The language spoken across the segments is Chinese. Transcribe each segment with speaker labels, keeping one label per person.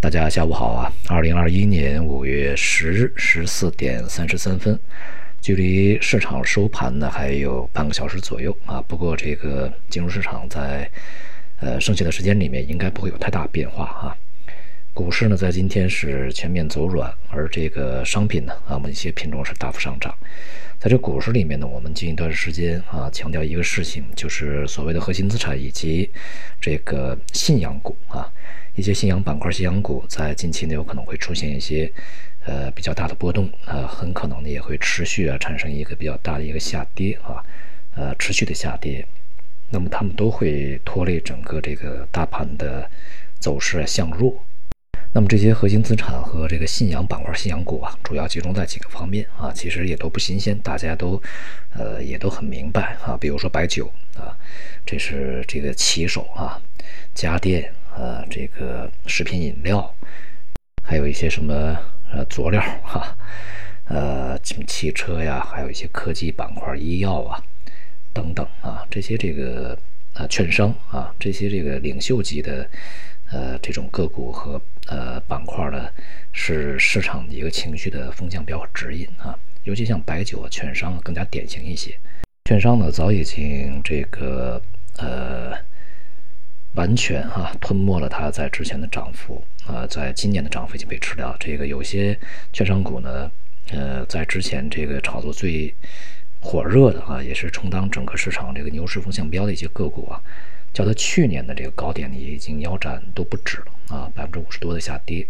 Speaker 1: 大家下午好啊！二零二一年五月十日十四点三十三分，距离市场收盘呢还有半个小时左右啊。不过这个金融市场在呃剩下的时间里面应该不会有太大变化啊。股市呢在今天是全面走软，而这个商品呢啊，我们一些品种是大幅上涨。在这股市里面呢，我们近一段时间啊强调一个事情，就是所谓的核心资产以及这个信仰股啊。一些信仰板块、信仰股在近期呢有可能会出现一些呃比较大的波动啊，很可能呢也会持续啊产生一个比较大的一个下跌啊，呃持续的下跌，那么它们都会拖累整个这个大盘的走势向弱。那么这些核心资产和这个信仰板块、信仰股啊，主要集中在几个方面啊，其实也都不新鲜，大家都呃也都很明白啊，比如说白酒啊，这是这个旗手啊，家电。呃，这个食品饮料，还有一些什么呃佐料哈，呃，什么汽车呀，还有一些科技板块、医药啊等等啊，这些这个呃券商啊，这些这个领袖级的呃这种个股和呃板块呢，是市场的一个情绪的风向标和指引啊。尤其像白酒啊、券商更加典型一些。券商呢，早已经这个呃。完全哈吞没了它在之前的涨幅啊，在今年的涨幅已经被吃掉。这个有些券商股呢，呃，在之前这个炒作最火热的啊，也是充当整个市场这个牛市风向标的一些个股啊，较它去年的这个高点呢，已经腰斩都不止了啊，百分之五十多的下跌。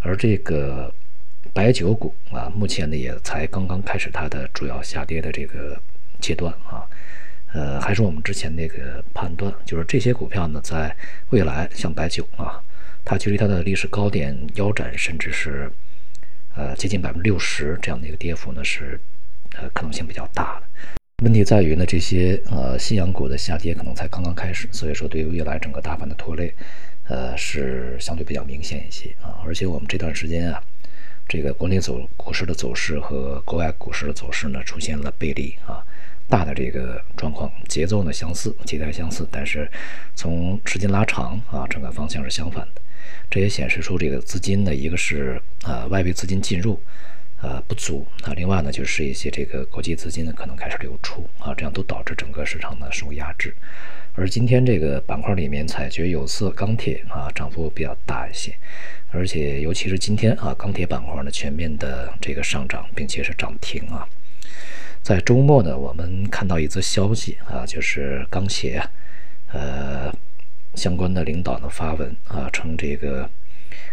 Speaker 1: 而这个白酒股啊，目前呢也才刚刚开始它的主要下跌的这个阶段啊。呃，还是我们之前那个判断，就是这些股票呢，在未来像白酒啊，它距离它的历史高点腰斩，甚至是呃接近百分之六十这样的一个跌幅呢，是呃可能性比较大的。问题在于呢，这些呃信仰股的下跌可能才刚刚开始，所以说对于未来整个大盘的拖累，呃是相对比较明显一些啊。而且我们这段时间啊，这个国内走股市的走势和国外股市的走势呢，出现了背离啊。大的这个状况节奏呢相似，节奏相似，但是从时间拉长啊，整个方向是相反的。这也显示出这个资金呢，一个是啊外围资金进入啊不足啊，另外呢就是一些这个国际资金呢可能开始流出啊，这样都导致整个市场呢受压制。而今天这个板块里面，采掘、有色、钢铁啊涨幅比较大一些，而且尤其是今天啊钢铁板块呢全面的这个上涨，并且是涨停啊。在周末呢，我们看到一则消息啊，就是钢协呃相关的领导呢发文啊，称这个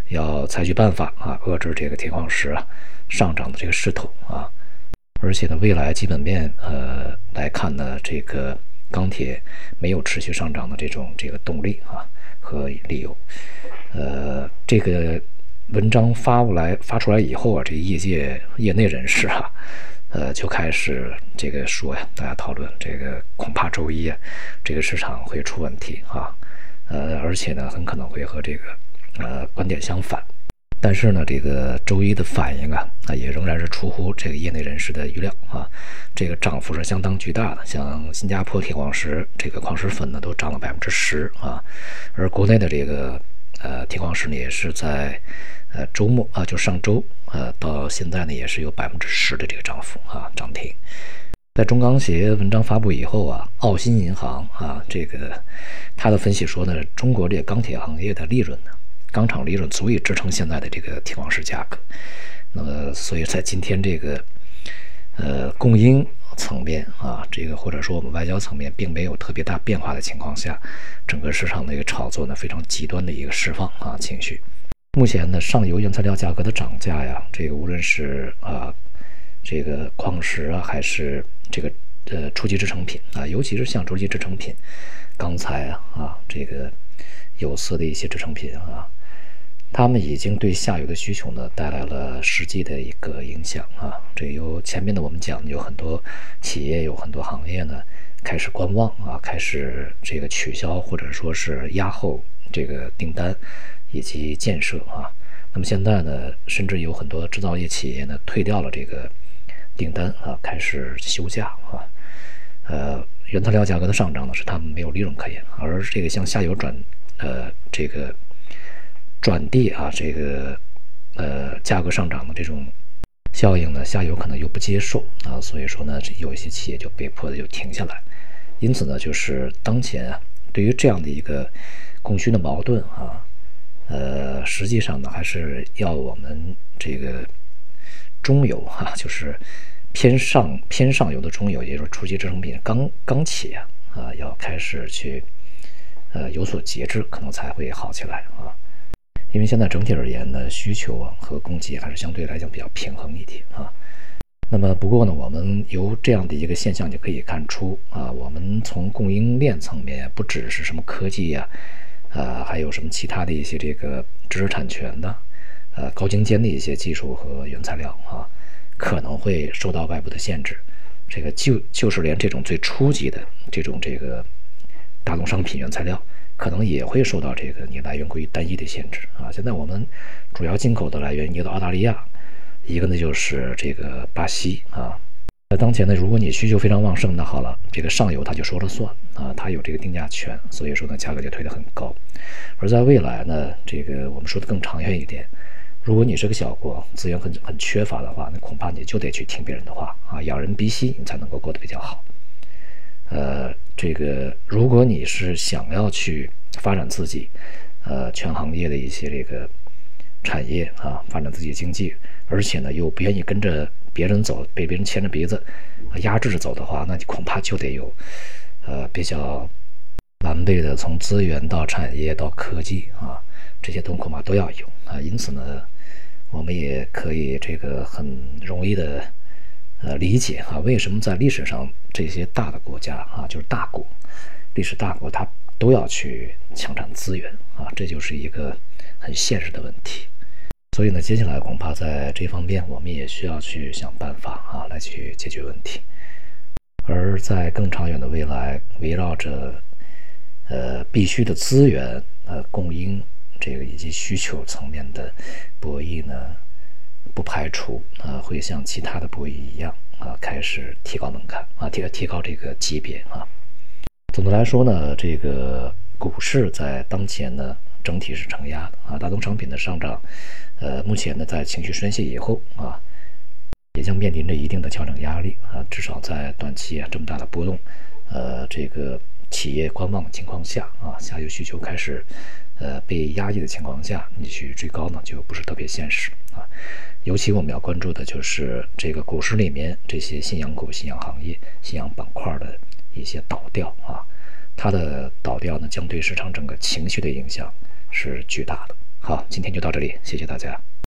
Speaker 1: 要采取办法啊，遏制这个铁矿石啊上涨的这个势头啊，而且呢，未来基本面呃来看呢，这个钢铁没有持续上涨的这种这个动力啊和理由。呃，这个文章发过来发出来以后啊，这业界业内人士啊。呃，就开始这个说呀，大家讨论这个，恐怕周一啊，这个市场会出问题啊，呃，而且呢，很可能会和这个呃观点相反。但是呢，这个周一的反应啊，啊，也仍然是出乎这个业内人士的预料啊，这个涨幅是相当巨大的。像新加坡铁矿石这个矿石粉呢，都涨了百分之十啊，而国内的这个呃铁矿石呢，也是在。呃，周末啊，就上周，呃，到现在呢，也是有百分之十的这个涨幅啊，涨停。在中钢协文章发布以后啊，澳新银行啊，这个他的分析说呢，中国这个钢铁行业的利润呢，钢厂利润足以支撑现在的这个铁矿石价格。那么，所以在今天这个呃供应层面啊，这个或者说我们外交层面并没有特别大变化的情况下，整个市场的一个炒作呢，非常极端的一个释放啊情绪。目前呢，上游原材料价格的涨价呀，这个无论是啊，这个矿石啊，还是这个呃初级制成品啊，尤其是像初级制成品、钢材啊啊，这个有色的一些制成品啊，他们已经对下游的需求呢带来了实际的一个影响啊。这由前面的我们讲，有很多企业，有很多行业呢开始观望啊，开始这个取消或者说是压后这个订单。以及建设啊，那么现在呢，甚至有很多制造业企业呢退掉了这个订单啊，开始休假啊。呃，原材料价格的上涨呢，是他们没有利润可言，而这个向下游转呃这个转递啊这个呃价格上涨的这种效应呢，下游可能又不接受啊，所以说呢，有一些企业就被迫的就停下来。因此呢，就是当前啊，对于这样的一个供需的矛盾啊，呃，实际上呢，还是要我们这个中游哈，就是偏上偏上游的中游，也就是初级制成品钢钢企啊，啊，要开始去呃有所节制，可能才会好起来啊。因为现在整体而言呢，需求和供给还是相对来讲比较平衡一点啊。那么不过呢，我们由这样的一个现象就可以看出啊，我们从供应链层面，不只是什么科技呀，呃还有什么其他的一些这个知识产权的，呃，高精尖的一些技术和原材料啊，可能会受到外部的限制。这个就就是连这种最初级的这种这个大宗商品原材料，可能也会受到这个你来源过于单一的限制啊。现在我们主要进口的来源，一个澳大利亚。一个呢就是这个巴西啊，在当前呢，如果你需求非常旺盛，那好了，这个上游它就说了算啊，它有这个定价权，所以说呢，价格就推得很高。而在未来呢，这个我们说的更长远一点，如果你是个小国，资源很很缺乏的话，那恐怕你就得去听别人的话啊，仰人鼻息，你才能够过得比较好。呃，这个如果你是想要去发展自己，呃，全行业的一些这个产业啊，发展自己经济。而且呢，又不愿意跟着别人走，被别人牵着鼻子压制着走的话，那你恐怕就得有，呃，比较完备的从资源到产业到科技啊，这些东西恐怕都要有啊。因此呢，我们也可以这个很容易的呃理解啊，为什么在历史上这些大的国家啊，就是大国，历史大国，它都要去抢占资源啊，这就是一个很现实的问题。所以呢，接下来恐怕在这方面，我们也需要去想办法啊，来去解决问题。而在更长远的未来，围绕着呃必须的资源呃供应这个以及需求层面的博弈呢，不排除啊会像其他的博弈一样啊开始提高门槛啊提提高这个级别啊。总的来说呢，这个股市在当前呢整体是承压的啊，大宗商品的上涨。呃，目前呢，在情绪宣泄以后啊，也将面临着一定的调整压力啊。至少在短期啊，这么大的波动，呃，这个企业观望的情况下啊，下游需求开始呃被压抑的情况下，你去追高呢，就不是特别现实啊。尤其我们要关注的就是这个股市里面这些信仰股、信仰行业、信仰板块的一些倒掉啊，它的倒掉呢，将对市场整个情绪的影响是巨大的。好，今天就到这里，谢谢大家。